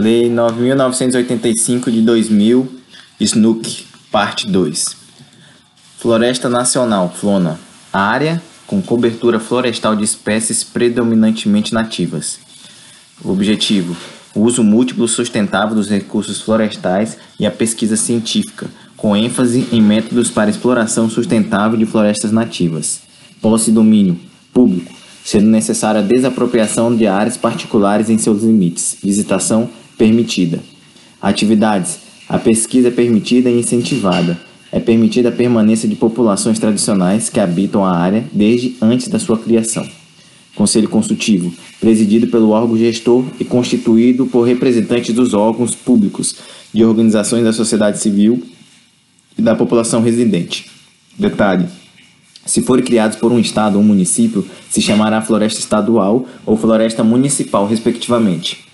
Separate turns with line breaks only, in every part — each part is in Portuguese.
Lei 9.985 de 2000, SNUC, parte 2. Floresta Nacional, FLONA. Área com cobertura florestal de espécies predominantemente nativas. Objetivo: o uso múltiplo sustentável dos recursos florestais e a pesquisa científica, com ênfase em métodos para exploração sustentável de florestas nativas. Posse e domínio público, sendo necessária a desapropriação de áreas particulares em seus limites. Visitação permitida. Atividades: a pesquisa é permitida e incentivada é permitida a permanência de populações tradicionais que habitam a área desde antes da sua criação. Conselho Consultivo, presidido pelo órgão gestor e constituído por representantes dos órgãos públicos, de organizações da sociedade civil e da população residente. Detalhe: se forem criados por um estado ou um município, se chamará floresta estadual ou floresta municipal, respectivamente.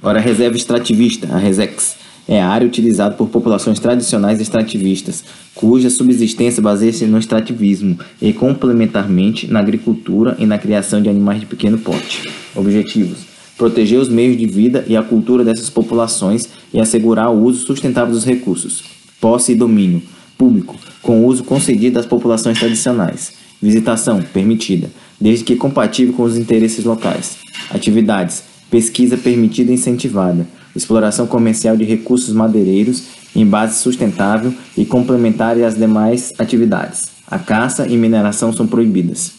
Agora, a reserva extrativista, a RESEX, é a área utilizada por populações tradicionais extrativistas, cuja subsistência baseia-se no extrativismo e complementarmente na agricultura e na criação de animais de pequeno porte. Objetivos: proteger os meios de vida e a cultura dessas populações e assegurar o uso sustentável dos recursos. Posse e domínio público, com uso concedido às populações tradicionais. Visitação permitida, desde que compatível com os interesses locais. Atividades: pesquisa permitida e incentivada exploração comercial de recursos madeireiros em base sustentável e complementar às demais atividades. A caça e mineração são proibidas.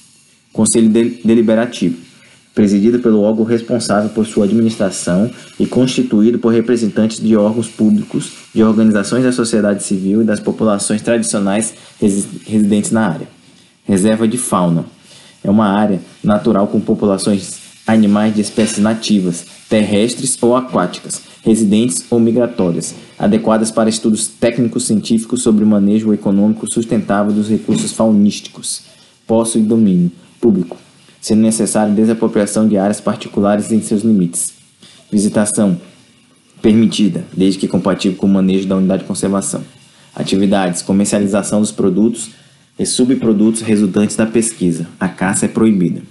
Conselho Deliberativo, presidido pelo órgão responsável por sua administração e constituído por representantes de órgãos públicos, de organizações da sociedade civil e das populações tradicionais residentes na área. Reserva de fauna é uma área natural com populações animais de espécies nativas, terrestres ou aquáticas, residentes ou migratórias, adequadas para estudos técnicos científicos sobre o manejo econômico sustentável dos recursos faunísticos, posse e domínio público, sendo necessária desapropriação de áreas particulares em seus limites. Visitação permitida, desde que compatível com o manejo da unidade de conservação. Atividades: comercialização dos produtos e subprodutos resultantes da pesquisa. A caça é proibida.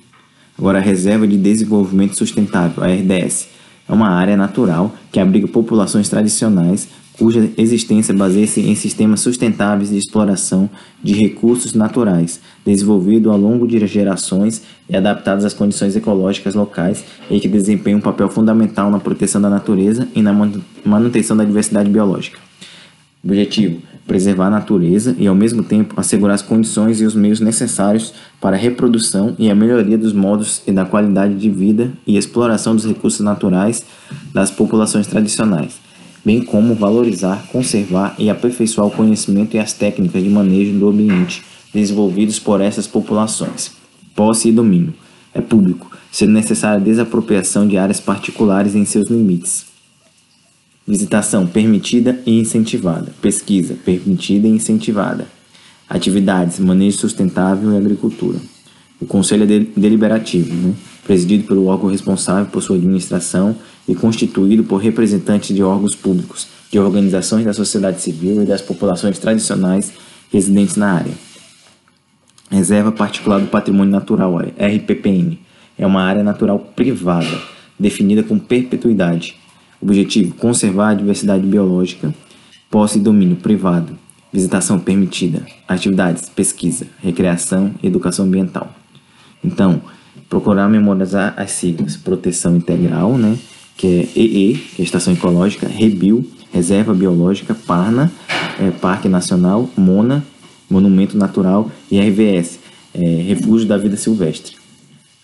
Agora, a Reserva de Desenvolvimento Sustentável, a RDS, é uma área natural que abriga populações tradicionais cuja existência baseia-se em sistemas sustentáveis de exploração de recursos naturais, desenvolvido ao longo de gerações e adaptados às condições ecológicas locais e que desempenham um papel fundamental na proteção da natureza e na manutenção da diversidade biológica. Objetivo: preservar a natureza e, ao mesmo tempo, assegurar as condições e os meios necessários para a reprodução e a melhoria dos modos e da qualidade de vida e exploração dos recursos naturais das populações tradicionais, bem como valorizar, conservar e aperfeiçoar o conhecimento e as técnicas de manejo do ambiente desenvolvidos por essas populações. Posse e domínio é público, sendo necessária a desapropriação de áreas particulares em seus limites Visitação permitida e incentivada. Pesquisa permitida e incentivada. Atividades, manejo sustentável e agricultura. O Conselho é Deliberativo, né? presidido pelo órgão responsável por sua administração e constituído por representantes de órgãos públicos, de organizações da sociedade civil e das populações tradicionais residentes na área. Reserva Particular do Patrimônio Natural, RPPN, é uma área natural privada, definida com perpetuidade, Objetivo: conservar a diversidade biológica. Posse e domínio privado. Visitação permitida. Atividades: pesquisa, recreação e educação ambiental. Então, procurar memorizar as siglas: proteção integral, né? Que é EE, que é Estação Ecológica, REBIL, Reserva Biológica, PARNA, é, Parque Nacional, MONA, Monumento Natural e RVS, é, Refúgio da Vida Silvestre.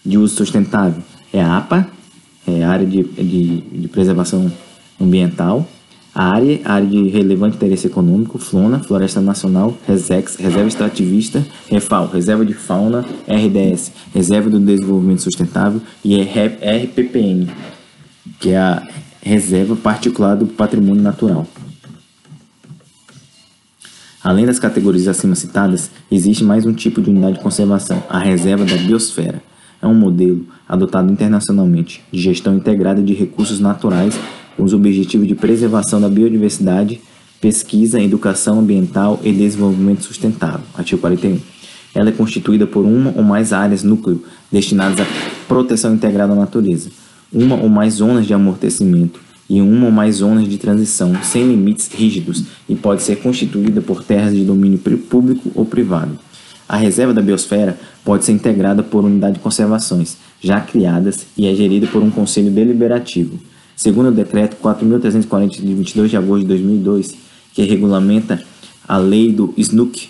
De uso sustentável é a APA, é, área de, de, de, preservação ambiental, área, área de relevante interesse econômico, FLONA, Floresta Nacional, RESEX, Reserva Extrativista, REFAL, Reserva de Fauna, RDS, Reserva do Desenvolvimento Sustentável e RPPN, que é a Reserva Particular do Patrimônio Natural. Além das categorias acima citadas, existe mais um tipo de unidade de conservação, a Reserva da Biosfera é um modelo adotado internacionalmente de gestão integrada de recursos naturais com os objetivos de preservação da biodiversidade, pesquisa, educação ambiental e desenvolvimento sustentável. Artigo 41. Ela é constituída por uma ou mais áreas núcleo destinadas à proteção integrada da natureza, uma ou mais zonas de amortecimento e uma ou mais zonas de transição, sem limites rígidos, e pode ser constituída por terras de domínio público ou privado. A reserva da biosfera pode ser integrada por unidade de conservações, já criadas, e é gerida por um conselho deliberativo. Segundo o decreto 4.340 de 22 de agosto de 2002, que regulamenta a lei do SNUC,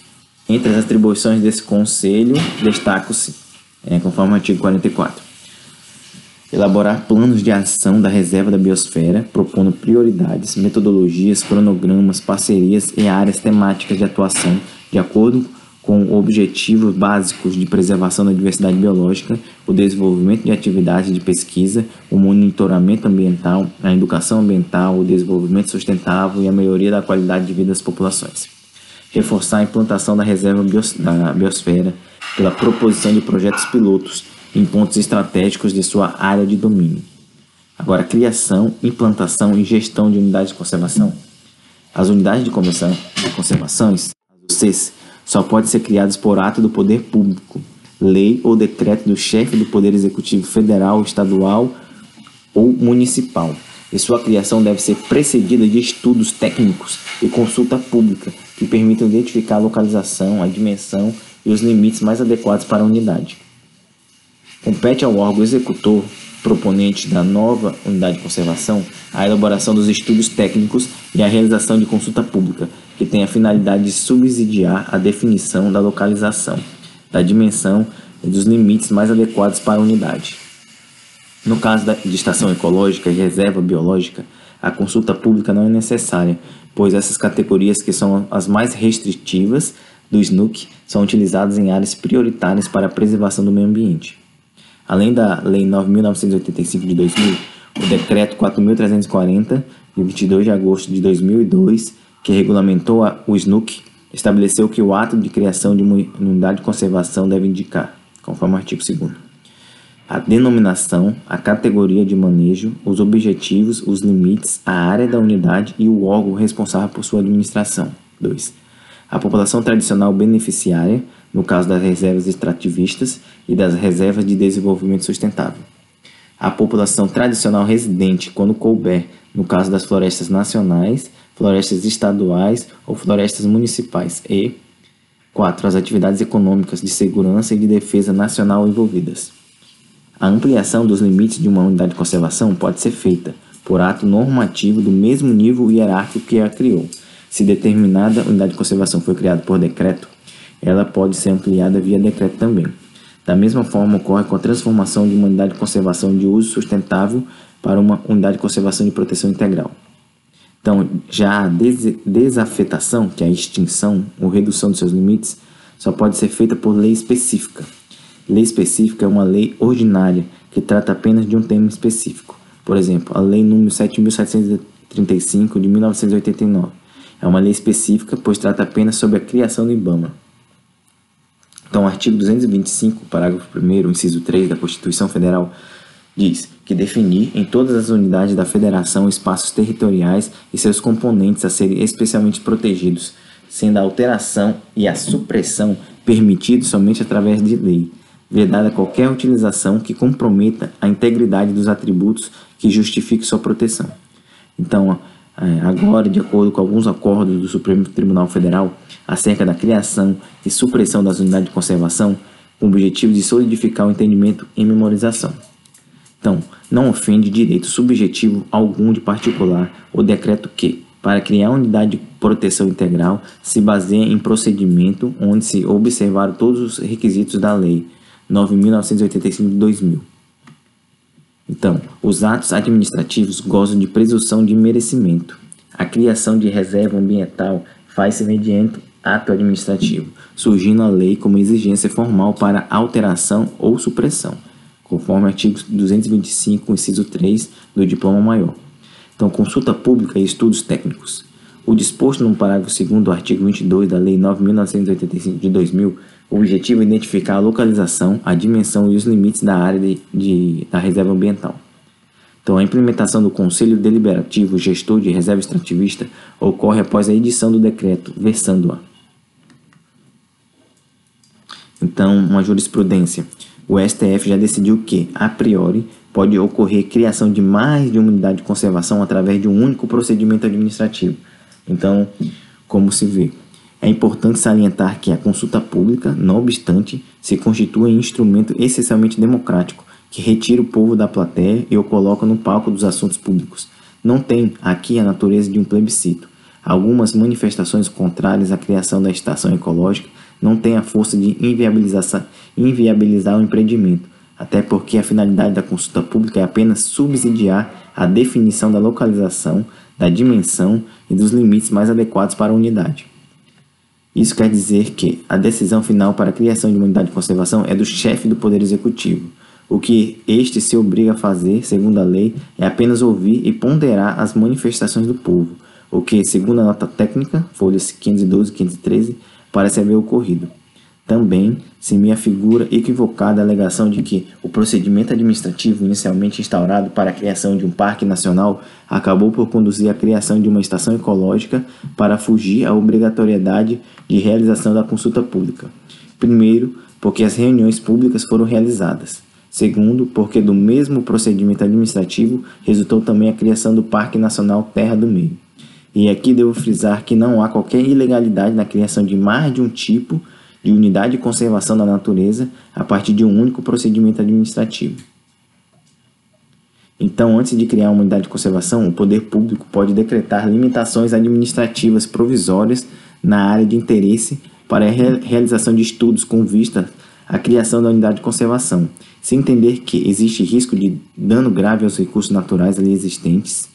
entre as atribuições desse conselho destacam-se, é, conforme o artigo 44, elaborar planos de ação da reserva da biosfera, propondo prioridades, metodologias, cronogramas, parcerias e áreas temáticas de atuação, de acordo com objetivos básicos de preservação da diversidade biológica, o desenvolvimento de atividades de pesquisa, o monitoramento ambiental, a educação ambiental, o desenvolvimento sustentável e a melhoria da qualidade de vida das populações. Reforçar a implantação da reserva bios da biosfera pela proposição de projetos pilotos em pontos estratégicos de sua área de domínio. Agora, criação, implantação e gestão de unidades de conservação. As unidades de conservação, de conservações, as só podem ser criadas por ato do poder público, lei ou decreto do chefe do Poder Executivo Federal, Estadual ou Municipal. E sua criação deve ser precedida de estudos técnicos e consulta pública que permitam identificar a localização, a dimensão e os limites mais adequados para a unidade. Compete ao órgão executor, proponente da nova unidade de conservação, a elaboração dos estudos técnicos e a realização de consulta pública, que tem a finalidade de subsidiar a definição da localização, da dimensão e dos limites mais adequados para a unidade. No caso de estação ecológica e reserva biológica, a consulta pública não é necessária, pois essas categorias, que são as mais restritivas do SNUC, são utilizadas em áreas prioritárias para a preservação do meio ambiente. Além da Lei 9.985 de 2000, o Decreto 4.340, de 22 de agosto de 2002, que regulamentou o SNUC, estabeleceu que o ato de criação de uma unidade de conservação deve indicar, conforme o artigo 2 a denominação, a categoria de manejo, os objetivos, os limites, a área da unidade e o órgão responsável por sua administração. 2. A população tradicional beneficiária, no caso das reservas extrativistas e das reservas de desenvolvimento sustentável. A população tradicional residente, quando couber, no caso das florestas nacionais, florestas estaduais ou florestas municipais. E 4. As atividades econômicas de segurança e de defesa nacional envolvidas. A ampliação dos limites de uma unidade de conservação pode ser feita por ato normativo do mesmo nível hierárquico que a criou. Se determinada unidade de conservação foi criada por decreto, ela pode ser ampliada via decreto também. Da mesma forma, ocorre com a transformação de uma unidade de conservação de uso sustentável para uma unidade de conservação de proteção integral. Então, já a des desafetação, que é a extinção ou redução dos seus limites, só pode ser feita por lei específica. Lei específica é uma lei ordinária que trata apenas de um tema específico. Por exemplo, a Lei nº 7.735 de 1989 é uma lei específica, pois trata apenas sobre a criação do IBAMA. Então, o artigo 225, parágrafo 1 inciso 3 da Constituição Federal, diz que definir em todas as unidades da federação espaços territoriais e seus componentes a serem especialmente protegidos, sendo a alteração e a supressão permitidos somente através de lei, vedada qualquer utilização que comprometa a integridade dos atributos que justifique sua proteção. Então, é, agora, de acordo com alguns acordos do Supremo Tribunal Federal acerca da criação e supressão das unidades de conservação, com o objetivo de solidificar o entendimento em memorização. Então, não ofende direito subjetivo algum de particular o decreto que, para criar unidade de proteção integral, se baseia em procedimento onde se observaram todos os requisitos da Lei 9.985 de 2000 então, os atos administrativos gozam de presunção de merecimento. A criação de reserva ambiental faz-se mediante ato administrativo, surgindo a lei como exigência formal para alteração ou supressão, conforme o artigo 225, inciso 3 do Diploma Maior. Então, consulta pública e estudos técnicos. O disposto no parágrafo 2 do artigo 22 da Lei 9.985 de 2000 o objetivo é identificar a localização, a dimensão e os limites da área de, de, da reserva ambiental. Então, a implementação do Conselho Deliberativo Gestor de Reserva Extrativista ocorre após a edição do decreto, versando-a. Então, uma jurisprudência. O STF já decidiu que, a priori, pode ocorrer criação de mais de uma unidade de conservação através de um único procedimento administrativo. Então, como se vê, é importante salientar que a consulta pública, não obstante, se constitui um instrumento essencialmente democrático, que retira o povo da plateia e o coloca no palco dos assuntos públicos. Não tem aqui a natureza de um plebiscito. Algumas manifestações contrárias à criação da estação ecológica não têm a força de inviabilizar, inviabilizar o empreendimento, até porque a finalidade da consulta pública é apenas subsidiar a definição da localização, da dimensão e dos limites mais adequados para a unidade. Isso quer dizer que a decisão final para a criação de uma unidade de conservação é do chefe do Poder Executivo. O que este se obriga a fazer, segundo a lei, é apenas ouvir e ponderar as manifestações do povo, o que, segundo a nota técnica, folhas 512 e 513, parece haver ocorrido. Também se me afigura equivocada a alegação de que o procedimento administrativo inicialmente instaurado para a criação de um parque nacional acabou por conduzir à criação de uma estação ecológica para fugir à obrigatoriedade de realização da consulta pública. Primeiro, porque as reuniões públicas foram realizadas. Segundo, porque do mesmo procedimento administrativo resultou também a criação do Parque Nacional Terra do Meio. E aqui devo frisar que não há qualquer ilegalidade na criação de mais de um tipo de unidade de conservação da natureza a partir de um único procedimento administrativo. Então, antes de criar uma unidade de conservação, o poder público pode decretar limitações administrativas provisórias na área de interesse para a realização de estudos com vista à criação da unidade de conservação, se entender que existe risco de dano grave aos recursos naturais ali existentes,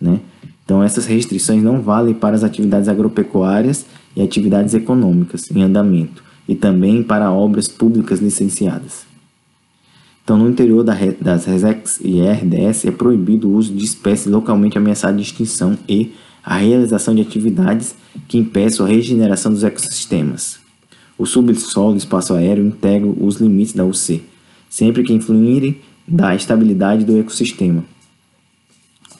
né? Então, essas restrições não valem para as atividades agropecuárias e atividades econômicas em andamento, e também para obras públicas licenciadas. Então, no interior das RESEX e RDS é proibido o uso de espécies localmente ameaçadas de extinção e a realização de atividades que impeçam a regeneração dos ecossistemas. O subsolo e espaço aéreo integram os limites da UC, sempre que influírem da estabilidade do ecossistema.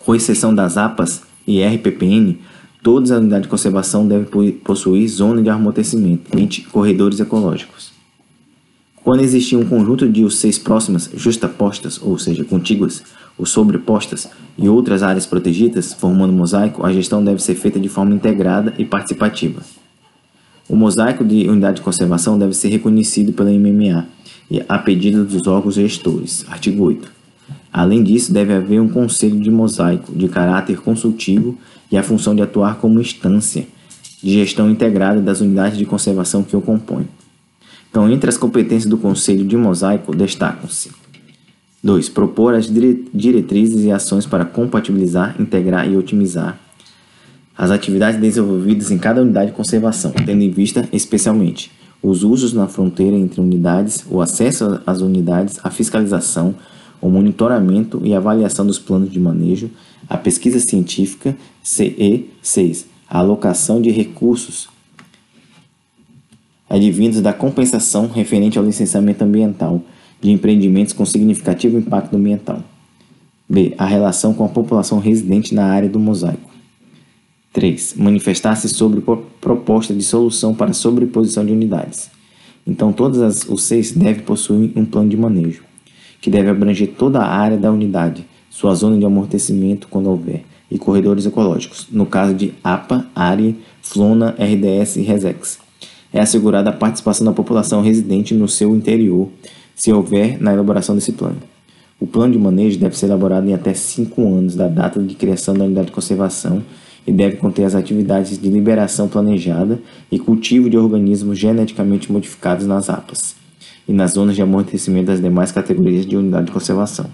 Com exceção das APAS e RPPN, Todas as unidades de conservação devem possuir zona de amortecimento, entre corredores ecológicos. Quando existir um conjunto de UCs próximas, justapostas, ou seja, contíguas ou sobrepostas, e outras áreas protegidas, formando um mosaico, a gestão deve ser feita de forma integrada e participativa. O mosaico de unidade de conservação deve ser reconhecido pela MMA a pedido dos órgãos gestores. Artigo 8. Além disso, deve haver um conselho de mosaico de caráter consultivo e a função de atuar como instância de gestão integrada das unidades de conservação que o compõem. Então, entre as competências do Conselho de Mosaico destacam-se 2. Propor as diretrizes e ações para compatibilizar, integrar e otimizar as atividades desenvolvidas em cada unidade de conservação, tendo em vista especialmente os usos na fronteira entre unidades, o acesso às unidades, a fiscalização, o monitoramento e avaliação dos planos de manejo, a pesquisa científica CE 6, a alocação de recursos advindos da compensação referente ao licenciamento ambiental de empreendimentos com significativo impacto ambiental. B. A relação com a população residente na área do mosaico. 3. Manifestar-se sobre proposta de solução para sobreposição de unidades. Então, todas as UCs devem possuir um plano de manejo que deve abranger toda a área da unidade, sua zona de amortecimento quando houver, e corredores ecológicos, no caso de APA, ARI, FLONA, RDS e RESEX. É assegurada a participação da população residente no seu interior, se houver na elaboração desse plano. O plano de manejo deve ser elaborado em até 5 anos da data de criação da unidade de conservação e deve conter as atividades de liberação planejada e cultivo de organismos geneticamente modificados nas APAs e nas zonas de amortecimento das demais categorias de unidade de conservação.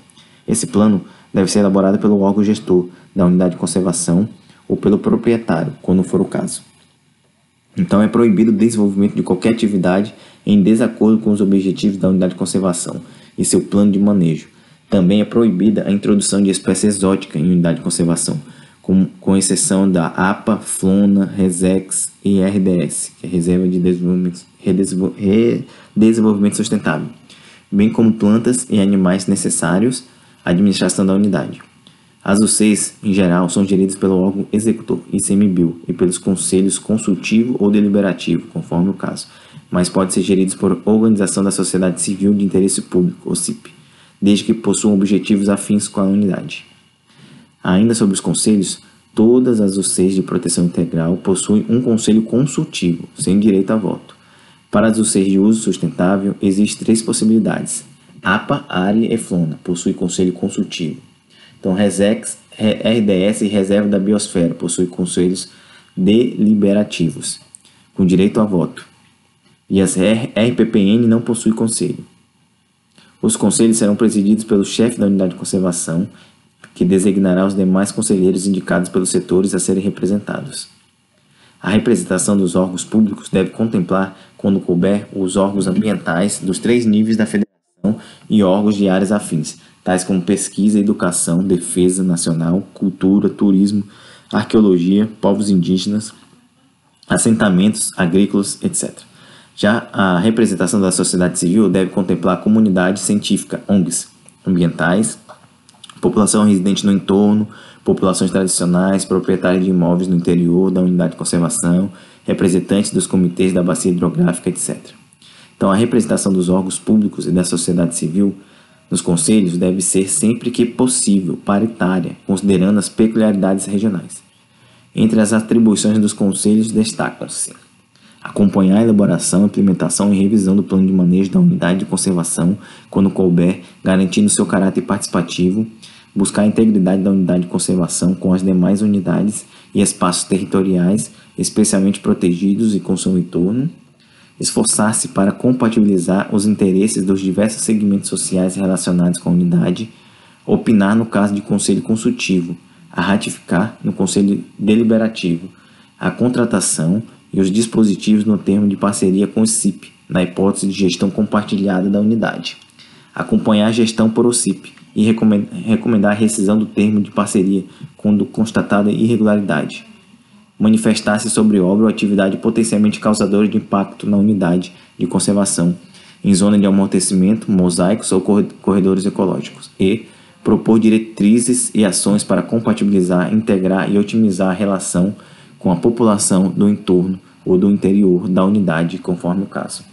Esse plano deve ser elaborado pelo órgão gestor da unidade de conservação ou pelo proprietário, quando for o caso. Então é proibido o desenvolvimento de qualquer atividade em desacordo com os objetivos da unidade de conservação e seu plano de manejo. Também é proibida a introdução de espécies exóticas em unidade de conservação, com, com exceção da APA, FLONA, RESEX e RDS, que é Reserva de Desenvolvimento, Redesenvolvimento Sustentável, bem como plantas e animais necessários à administração da unidade. As UCs, em geral, são geridas pelo órgão executor, ICMBio, e pelos conselhos consultivo ou deliberativo, conforme o caso, mas pode ser geridos por organização da sociedade civil de interesse público, OCIP. desde que possuam objetivos afins com a unidade. Ainda sobre os conselhos, todas as UCs de proteção integral possuem um conselho consultivo, sem direito a voto. Para as UCs de uso sustentável, existem três possibilidades. APA, ARE e FLONA possuem conselho consultivo. Então, RESEX, RDS e Reserva da Biosfera possuem conselhos deliberativos, com direito a voto. E as RPPN não possuem conselho. Os conselhos serão presididos pelo chefe da unidade de conservação, que designará os demais conselheiros indicados pelos setores a serem representados. A representação dos órgãos públicos deve contemplar, quando couber, os órgãos ambientais dos três níveis da federação e órgãos de áreas afins, tais como pesquisa, educação, defesa nacional, cultura, turismo, arqueologia, povos indígenas, assentamentos agrícolas, etc. Já a representação da sociedade civil deve contemplar a comunidade científica, ONGs, ambientais, população residente no entorno, populações tradicionais, proprietários de imóveis no interior da unidade de conservação, representantes dos comitês da bacia hidrográfica, etc. Então, a representação dos órgãos públicos e da sociedade civil nos conselhos deve ser sempre que possível paritária, considerando as peculiaridades regionais. Entre as atribuições dos conselhos destacam-se acompanhar a elaboração, implementação e revisão do plano de manejo da unidade de conservação quando couber, garantindo seu caráter participativo, buscar a integridade da unidade de conservação com as demais unidades e espaços territoriais, especialmente protegidos e com seu entorno, esforçar-se para compatibilizar os interesses dos diversos segmentos sociais relacionados com a unidade, opinar no caso de conselho consultivo, a ratificar no conselho deliberativo, a contratação e os dispositivos no termo de parceria com o CIP, na hipótese de gestão compartilhada da unidade, acompanhar a gestão por OCIP e recomendar a rescisão do termo de parceria quando constatada irregularidade, manifestar-se sobre obra ou atividade potencialmente causadora de impacto na unidade de conservação, em zona de amortecimento, mosaicos ou corredores ecológicos, e propor diretrizes e ações para compatibilizar, integrar e otimizar a relação com a população do entorno ou do interior da unidade, conforme o caso.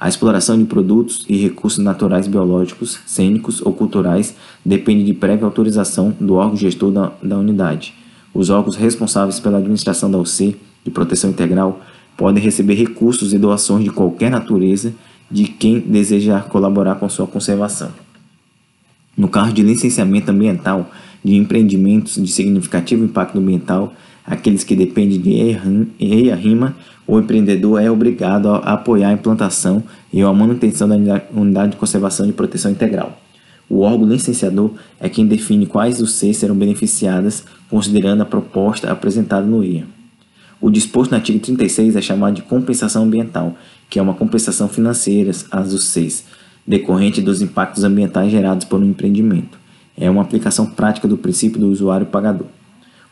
A exploração de produtos e recursos naturais biológicos, cênicos ou culturais depende de prévia autorização do órgão gestor da, da unidade. Os órgãos responsáveis pela administração da UC de proteção integral podem receber recursos e doações de qualquer natureza de quem desejar colaborar com sua conservação. No caso de licenciamento ambiental de empreendimentos de significativo impacto ambiental, aqueles que dependem de EIA-RIMA, o empreendedor é obrigado a apoiar a implantação e a manutenção da unidade de conservação e proteção integral. O órgão licenciador é quem define quais UCs serão beneficiadas, considerando a proposta apresentada no EIA. O disposto no artigo 36 é chamado de compensação ambiental, que é uma compensação financeira às UCs, decorrente dos impactos ambientais gerados por um empreendimento. É uma aplicação prática do princípio do usuário pagador.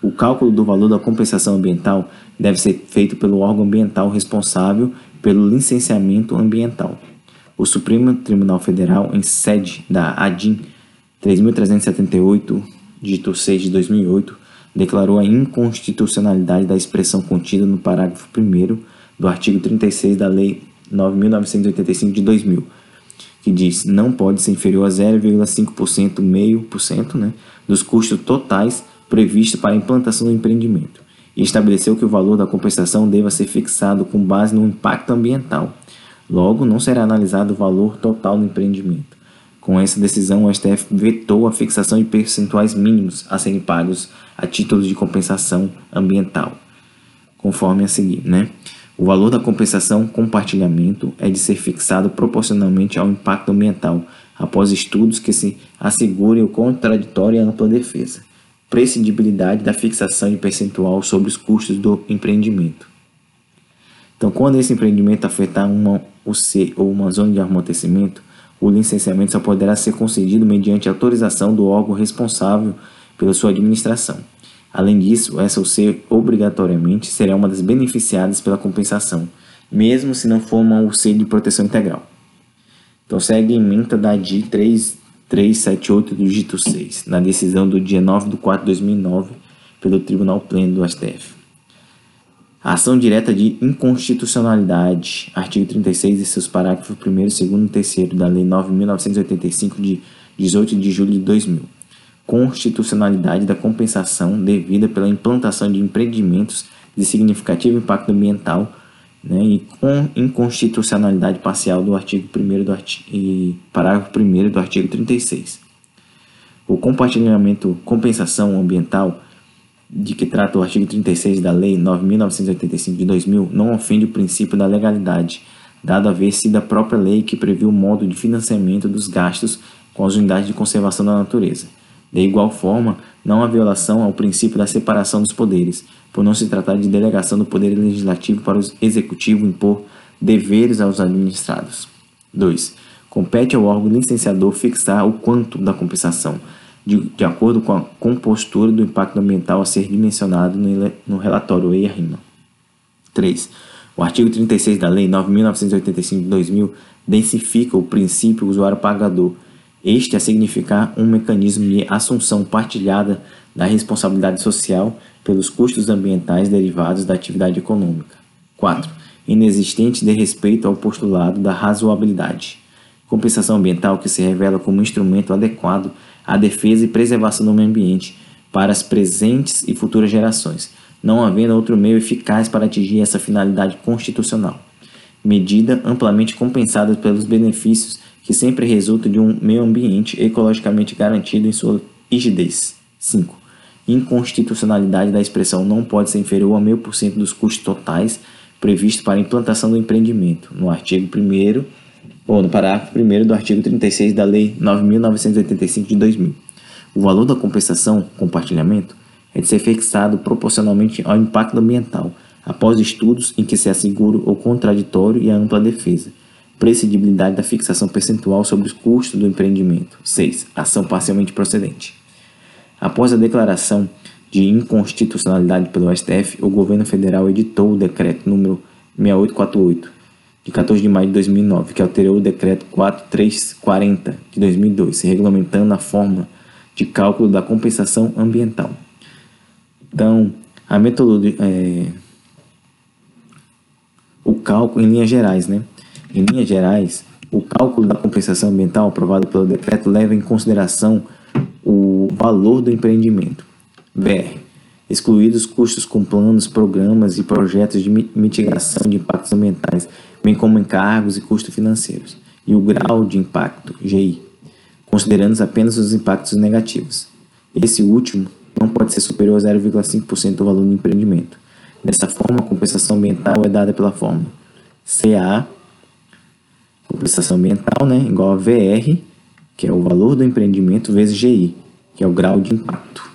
O cálculo do valor da compensação ambiental deve ser feito pelo órgão ambiental responsável pelo licenciamento ambiental. O Supremo Tribunal Federal, em sede da ADIM 3378, dígito 6 de 2008, declarou a inconstitucionalidade da expressão contida no parágrafo 1 do artigo 36 da Lei 9.985 de 2000, que diz não pode ser inferior a 0,5%, meio por cento, né, dos custos totais previsto para a implantação do empreendimento e estabeleceu que o valor da compensação deva ser fixado com base no impacto ambiental. Logo, não será analisado o valor total do empreendimento. Com essa decisão, o STF vetou a fixação de percentuais mínimos a serem pagos a título de compensação ambiental, conforme a seguir, né? O valor da compensação compartilhamento é de ser fixado proporcionalmente ao impacto ambiental, após estudos que se assegurem o contraditório e a ampla defesa prescindibilidade da fixação de percentual sobre os custos do empreendimento. Então, quando esse empreendimento afetar uma UC ou uma zona de amortecimento, o licenciamento só poderá ser concedido mediante autorização do órgão responsável pela sua administração. Além disso, essa UC obrigatoriamente será uma das beneficiadas pela compensação, mesmo se não for uma UC de proteção integral. Então, segue a emenda da DI 3 378 do dígito 6, na decisão do dia 9 de 4 de 2009 pelo Tribunal Pleno do STF. Ação direta de inconstitucionalidade, artigo 36 e seus parágrafos 1 2 e 3 da Lei 9.985 de 18 de julho de 2000. Constitucionalidade da compensação devida pela implantação de empreendimentos de significativo impacto ambiental né, e com inconstitucionalidade parcial do artigo 1 do artigo, e parágrafo 1 do artigo 36. O compartilhamento compensação ambiental de que trata o artigo 36 da Lei 9.985 de 2000 não ofende o princípio da legalidade, dado haver sido a própria lei que previu o modo de financiamento dos gastos com as unidades de conservação da natureza. De igual forma, não há violação ao princípio da separação dos poderes, por não se tratar de delegação do poder legislativo para o executivo impor deveres aos administrados. 2. Compete ao órgão licenciador fixar o quanto da compensação, de, de acordo com a compostura do impacto ambiental a ser dimensionado no, no relatório EIA-RIMA. 3. O artigo 36 da Lei 9.985 de 2000 densifica o princípio usuário-pagador, este a significar um mecanismo de assunção partilhada da responsabilidade social pelos custos ambientais derivados da atividade econômica. 4. Inexistente de respeito ao postulado da razoabilidade. Compensação ambiental que se revela como instrumento adequado à defesa e preservação do meio ambiente para as presentes e futuras gerações, não havendo outro meio eficaz para atingir essa finalidade constitucional. Medida amplamente compensada pelos benefícios que sempre resultam de um meio ambiente ecologicamente garantido em sua rigidez. 5. Inconstitucionalidade da expressão não pode ser inferior a meio por cento dos custos totais previsto para a implantação do empreendimento, no artigo 1 ou no parágrafo 1 do artigo 36 da Lei 9.985 de 2000. O valor da compensação, compartilhamento, é de ser fixado proporcionalmente ao impacto ambiental, após estudos em que se assegura o contraditório e a ampla defesa. Precidibilidade da fixação percentual sobre os custos do empreendimento. 6. Ação parcialmente procedente. Após a declaração de inconstitucionalidade pelo STF, o governo federal editou o decreto número 6848 de 14 de maio de 2009, que alterou o decreto 4340 de 2002, regulamentando a forma de cálculo da compensação ambiental. Então, a metodologia é, o cálculo em linhas gerais, né? Em linhas gerais, o cálculo da compensação ambiental aprovado pelo decreto leva em consideração o valor do empreendimento. VR excluídos custos com planos, programas e projetos de mitigação de impactos ambientais, bem como encargos e custos financeiros, e o grau de impacto, GI, considerando apenas os impactos negativos. Esse último não pode ser superior a 0,5% do valor do empreendimento. Dessa forma, a compensação ambiental é dada pela fórmula CA, compensação ambiental, né, igual a VR, que é o valor do empreendimento, vezes GI, que é o grau de impacto.